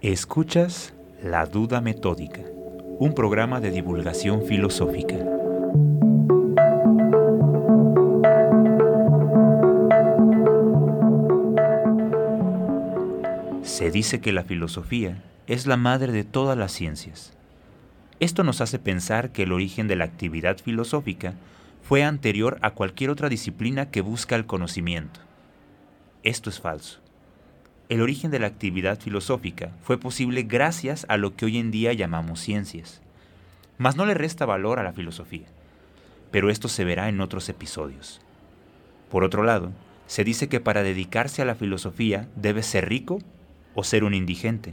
Escuchas La Duda Metódica, un programa de divulgación filosófica. Se dice que la filosofía es la madre de todas las ciencias. Esto nos hace pensar que el origen de la actividad filosófica fue anterior a cualquier otra disciplina que busca el conocimiento. Esto es falso. El origen de la actividad filosófica fue posible gracias a lo que hoy en día llamamos ciencias. Mas no le resta valor a la filosofía, pero esto se verá en otros episodios. Por otro lado, se dice que para dedicarse a la filosofía debes ser rico o ser un indigente.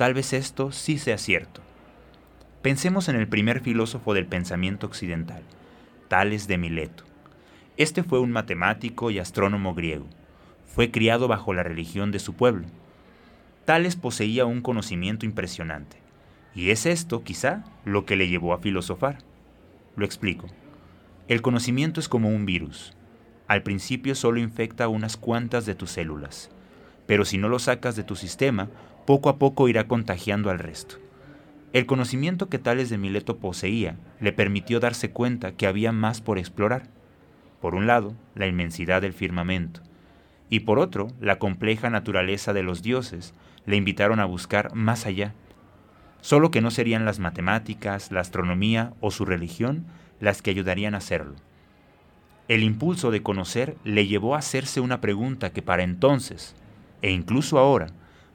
Tal vez esto sí sea cierto. Pensemos en el primer filósofo del pensamiento occidental, Tales de Mileto. Este fue un matemático y astrónomo griego fue criado bajo la religión de su pueblo. Tales poseía un conocimiento impresionante, y es esto, quizá, lo que le llevó a filosofar. Lo explico. El conocimiento es como un virus. Al principio solo infecta unas cuantas de tus células, pero si no lo sacas de tu sistema, poco a poco irá contagiando al resto. El conocimiento que Tales de Mileto poseía le permitió darse cuenta que había más por explorar. Por un lado, la inmensidad del firmamento, y por otro, la compleja naturaleza de los dioses le invitaron a buscar más allá. Solo que no serían las matemáticas, la astronomía o su religión las que ayudarían a hacerlo. El impulso de conocer le llevó a hacerse una pregunta que para entonces, e incluso ahora,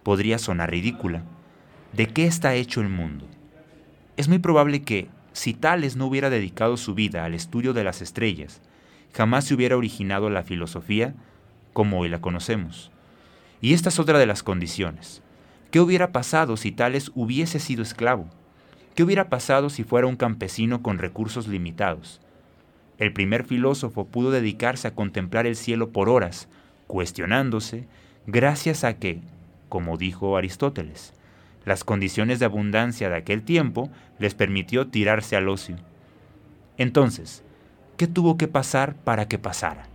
podría sonar ridícula. ¿De qué está hecho el mundo? Es muy probable que, si Tales no hubiera dedicado su vida al estudio de las estrellas, jamás se hubiera originado la filosofía como hoy la conocemos. Y esta es otra de las condiciones. ¿Qué hubiera pasado si Tales hubiese sido esclavo? ¿Qué hubiera pasado si fuera un campesino con recursos limitados? El primer filósofo pudo dedicarse a contemplar el cielo por horas, cuestionándose, gracias a que, como dijo Aristóteles, las condiciones de abundancia de aquel tiempo les permitió tirarse al ocio. Entonces, ¿qué tuvo que pasar para que pasara?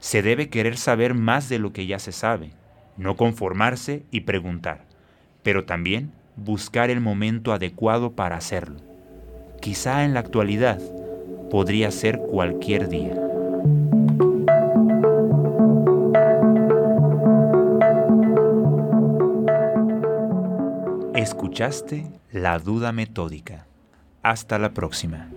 se debe querer saber más de lo que ya se sabe, no conformarse y preguntar, pero también buscar el momento adecuado para hacerlo. Quizá en la actualidad podría ser cualquier día. Escuchaste La Duda Metódica. Hasta la próxima.